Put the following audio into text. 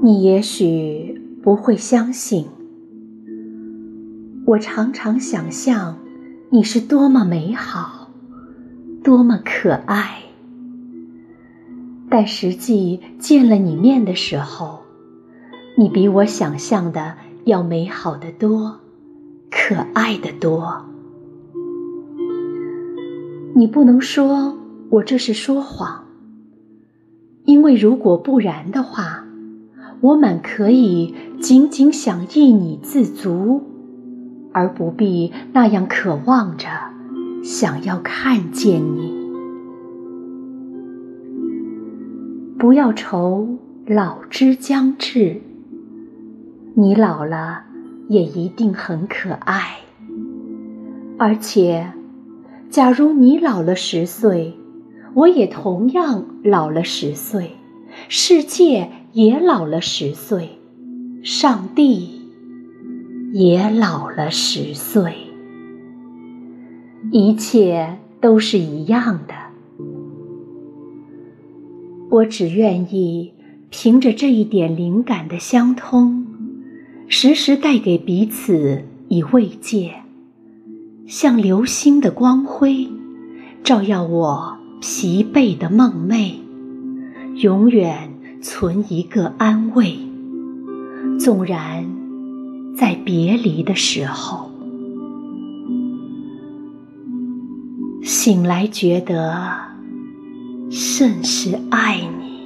你也许不会相信，我常常想象你是多么美好，多么可爱。但实际见了你面的时候，你比我想象的要美好的多，可爱的多。你不能说我这是说谎，因为如果不然的话，我满可以仅仅想依你自足，而不必那样渴望着想要看见你。不要愁老之将至，你老了也一定很可爱。而且，假如你老了十岁，我也同样老了十岁，世界也老了十岁，上帝也老了十岁，一切都是一样的。我只愿意凭着这一点灵感的相通，时时带给彼此以慰藉，像流星的光辉，照耀我疲惫的梦寐，永远存一个安慰。纵然在别离的时候，醒来觉得。甚是爱你。